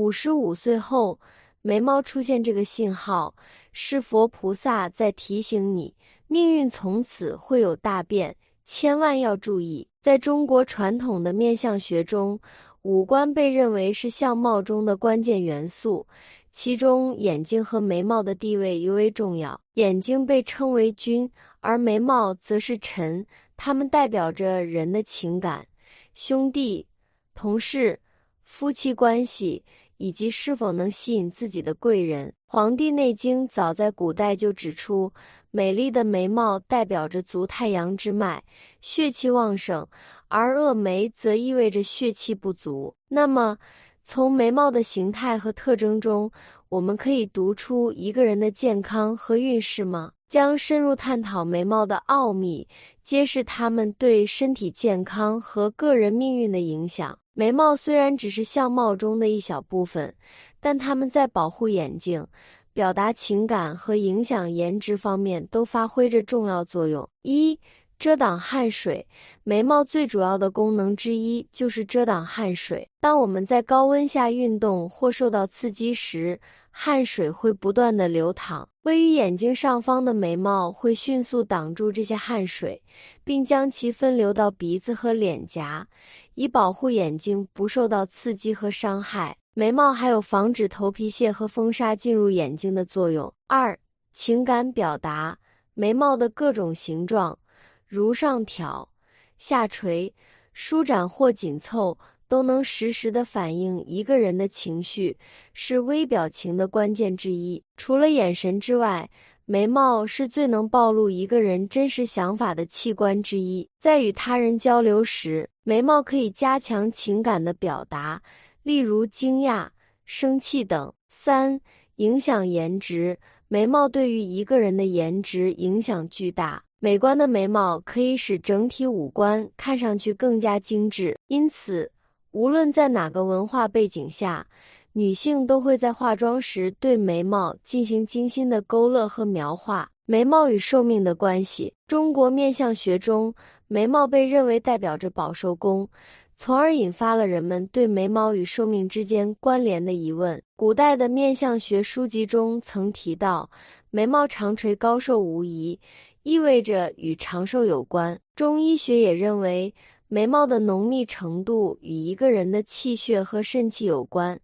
五十五岁后，眉毛出现这个信号，是佛菩萨在提醒你，命运从此会有大变，千万要注意。在中国传统的面相学中，五官被认为是相貌中的关键元素，其中眼睛和眉毛的地位尤为重要。眼睛被称为君，而眉毛则是臣，它们代表着人的情感、兄弟、同事、夫妻关系。以及是否能吸引自己的贵人，《黄帝内经》早在古代就指出，美丽的眉毛代表着足太阳之脉，血气旺盛；而恶眉则意味着血气不足。那么，从眉毛的形态和特征中，我们可以读出一个人的健康和运势吗？将深入探讨眉毛的奥秘，揭示它们对身体健康和个人命运的影响。眉毛虽然只是相貌中的一小部分，但它们在保护眼睛、表达情感和影响颜值方面都发挥着重要作用。一、遮挡汗水。眉毛最主要的功能之一就是遮挡汗水。当我们在高温下运动或受到刺激时，汗水会不断的流淌。位于眼睛上方的眉毛会迅速挡住这些汗水，并将其分流到鼻子和脸颊，以保护眼睛不受到刺激和伤害。眉毛还有防止头皮屑和风沙进入眼睛的作用。二、情感表达。眉毛的各种形状，如上挑、下垂、舒展或紧凑。都能实时的反映一个人的情绪，是微表情的关键之一。除了眼神之外，眉毛是最能暴露一个人真实想法的器官之一。在与他人交流时，眉毛可以加强情感的表达，例如惊讶、生气等。三、影响颜值，眉毛对于一个人的颜值影响巨大。美观的眉毛可以使整体五官看上去更加精致，因此。无论在哪个文化背景下，女性都会在化妆时对眉毛进行精心的勾勒和描画。眉毛与寿命的关系，中国面相学中，眉毛被认为代表着保寿宫，从而引发了人们对眉毛与寿命之间关联的疑问。古代的面相学书籍中曾提到，眉毛长垂高寿无疑，意味着与长寿有关。中医学也认为。眉毛的浓密程度与一个人的气血和肾气有关，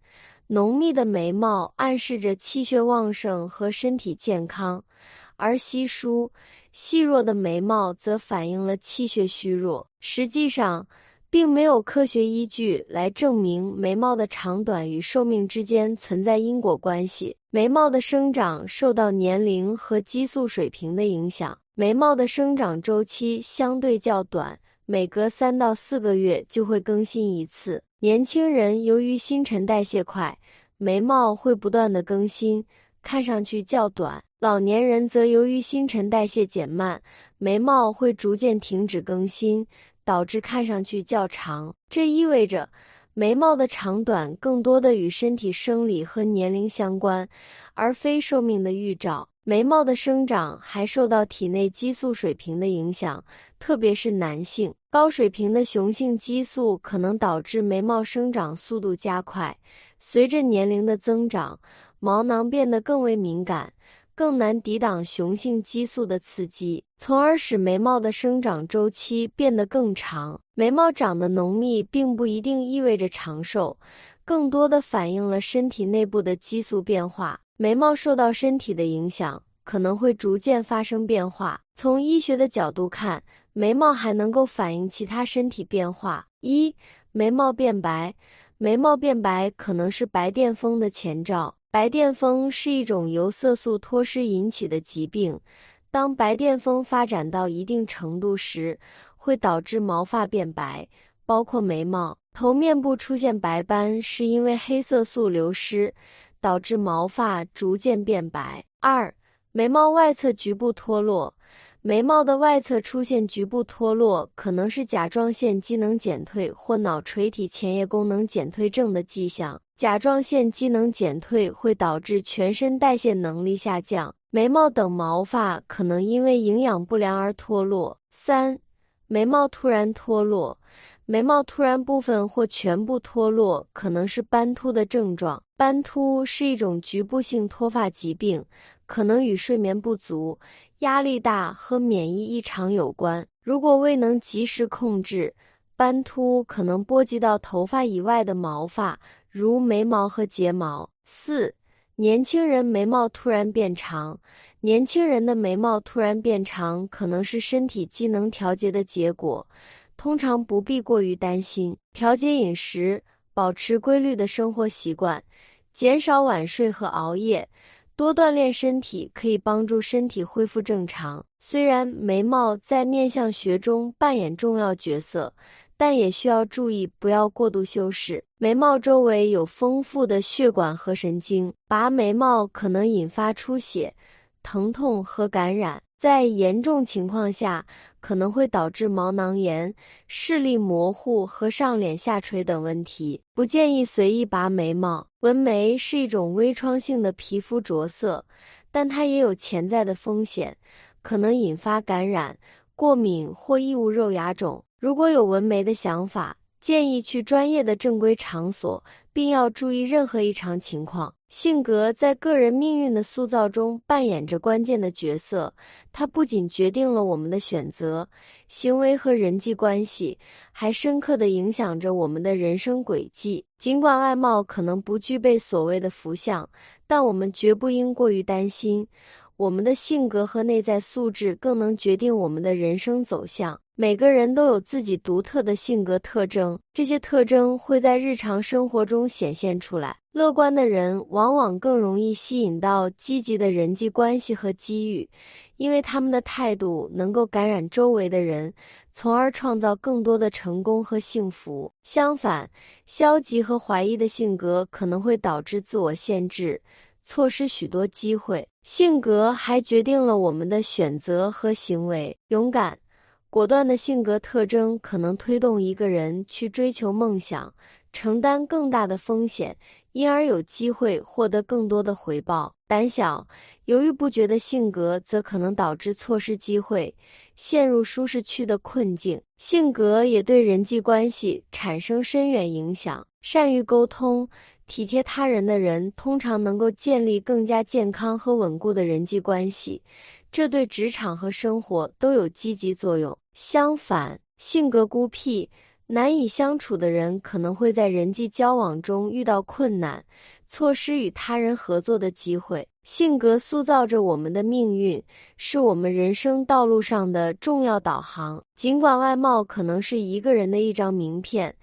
浓密的眉毛暗示着气血旺盛和身体健康，而稀疏、细弱的眉毛则反映了气血虚弱。实际上，并没有科学依据来证明眉毛的长短与寿命之间存在因果关系。眉毛的生长受到年龄和激素水平的影响，眉毛的生长周期相对较短。每隔三到四个月就会更新一次。年轻人由于新陈代谢快，眉毛会不断的更新，看上去较短；老年人则由于新陈代谢减慢，眉毛会逐渐停止更新，导致看上去较长。这意味着，眉毛的长短更多的与身体生理和年龄相关，而非寿命的预兆。眉毛的生长还受到体内激素水平的影响，特别是男性高水平的雄性激素可能导致眉毛生长速度加快。随着年龄的增长，毛囊变得更为敏感，更难抵挡雄性激素的刺激，从而使眉毛的生长周期变得更长。眉毛长得浓密并不一定意味着长寿，更多的反映了身体内部的激素变化。眉毛受到身体的影响，可能会逐渐发生变化。从医学的角度看，眉毛还能够反映其他身体变化。一、眉毛变白，眉毛变白可能是白癜风的前兆。白癜风是一种由色素脱失引起的疾病，当白癜风发展到一定程度时，会导致毛发变白，包括眉毛。头面部出现白斑，是因为黑色素流失。导致毛发逐渐变白。二、眉毛外侧局部脱落，眉毛的外侧出现局部脱落，可能是甲状腺机能减退或脑垂体前叶功能减退症的迹象。甲状腺机能减退会导致全身代谢能力下降，眉毛等毛发可能因为营养不良而脱落。三、眉毛突然脱落。眉毛突然部分或全部脱落，可能是斑秃的症状。斑秃是一种局部性脱发疾病，可能与睡眠不足、压力大和免疫异常有关。如果未能及时控制，斑秃可能波及到头发以外的毛发，如眉毛和睫毛。四、年轻人眉毛突然变长。年轻人的眉毛突然变长，可能是身体机能调节的结果。通常不必过于担心，调节饮食，保持规律的生活习惯，减少晚睡和熬夜，多锻炼身体，可以帮助身体恢复正常。虽然眉毛在面相学中扮演重要角色，但也需要注意不要过度修饰。眉毛周围有丰富的血管和神经，拔眉毛可能引发出血、疼痛和感染。在严重情况下，可能会导致毛囊炎、视力模糊和上脸下垂等问题。不建议随意拔眉毛。纹眉是一种微创性的皮肤着色，但它也有潜在的风险，可能引发感染、过敏或异物肉芽肿。如果有纹眉的想法，建议去专业的正规场所，并要注意任何异常情况。性格在个人命运的塑造中扮演着关键的角色，它不仅决定了我们的选择、行为和人际关系，还深刻地影响着我们的人生轨迹。尽管外貌可能不具备所谓的福相，但我们绝不应过于担心。我们的性格和内在素质更能决定我们的人生走向。每个人都有自己独特的性格特征，这些特征会在日常生活中显现出来。乐观的人往往更容易吸引到积极的人际关系和机遇，因为他们的态度能够感染周围的人，从而创造更多的成功和幸福。相反，消极和怀疑的性格可能会导致自我限制，错失许多机会。性格还决定了我们的选择和行为。勇敢。果断的性格特征可能推动一个人去追求梦想，承担更大的风险，因而有机会获得更多的回报。胆小、犹豫不决的性格则可能导致错失机会，陷入舒适区的困境。性格也对人际关系产生深远影响。善于沟通、体贴他人的人，通常能够建立更加健康和稳固的人际关系。这对职场和生活都有积极作用。相反，性格孤僻、难以相处的人可能会在人际交往中遇到困难，错失与他人合作的机会。性格塑造着我们的命运，是我们人生道路上的重要导航。尽管外貌可能是一个人的一张名片。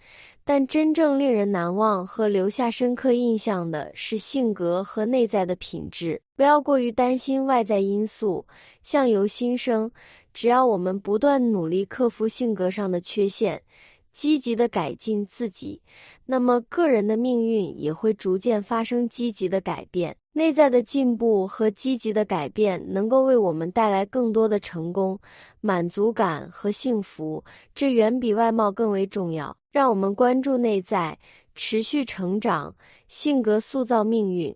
但真正令人难忘和留下深刻印象的是性格和内在的品质。不要过于担心外在因素，相由心生。只要我们不断努力克服性格上的缺陷，积极的改进自己，那么个人的命运也会逐渐发生积极的改变。内在的进步和积极的改变能够为我们带来更多的成功、满足感和幸福，这远比外貌更为重要。让我们关注内在，持续成长，性格塑造命运，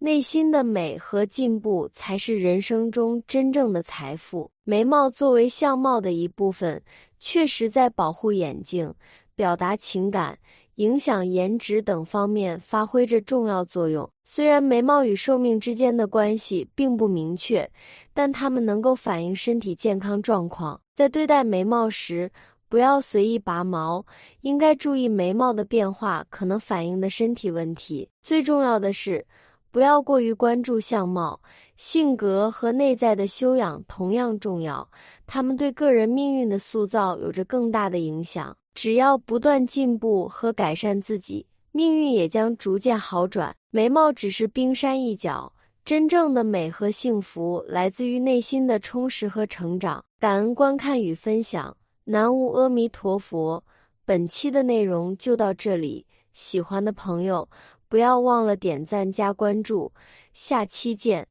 内心的美和进步才是人生中真正的财富。眉毛作为相貌的一部分，确实在保护眼睛、表达情感、影响颜值等方面发挥着重要作用。虽然眉毛与寿命之间的关系并不明确，但它们能够反映身体健康状况。在对待眉毛时，不要随意拔毛，应该注意眉毛的变化可能反映的身体问题。最重要的是，不要过于关注相貌，性格和内在的修养同样重要，他们对个人命运的塑造有着更大的影响。只要不断进步和改善自己，命运也将逐渐好转。眉毛只是冰山一角，真正的美和幸福来自于内心的充实和成长。感恩观看与分享。南无阿弥陀佛，本期的内容就到这里，喜欢的朋友不要忘了点赞加关注，下期见。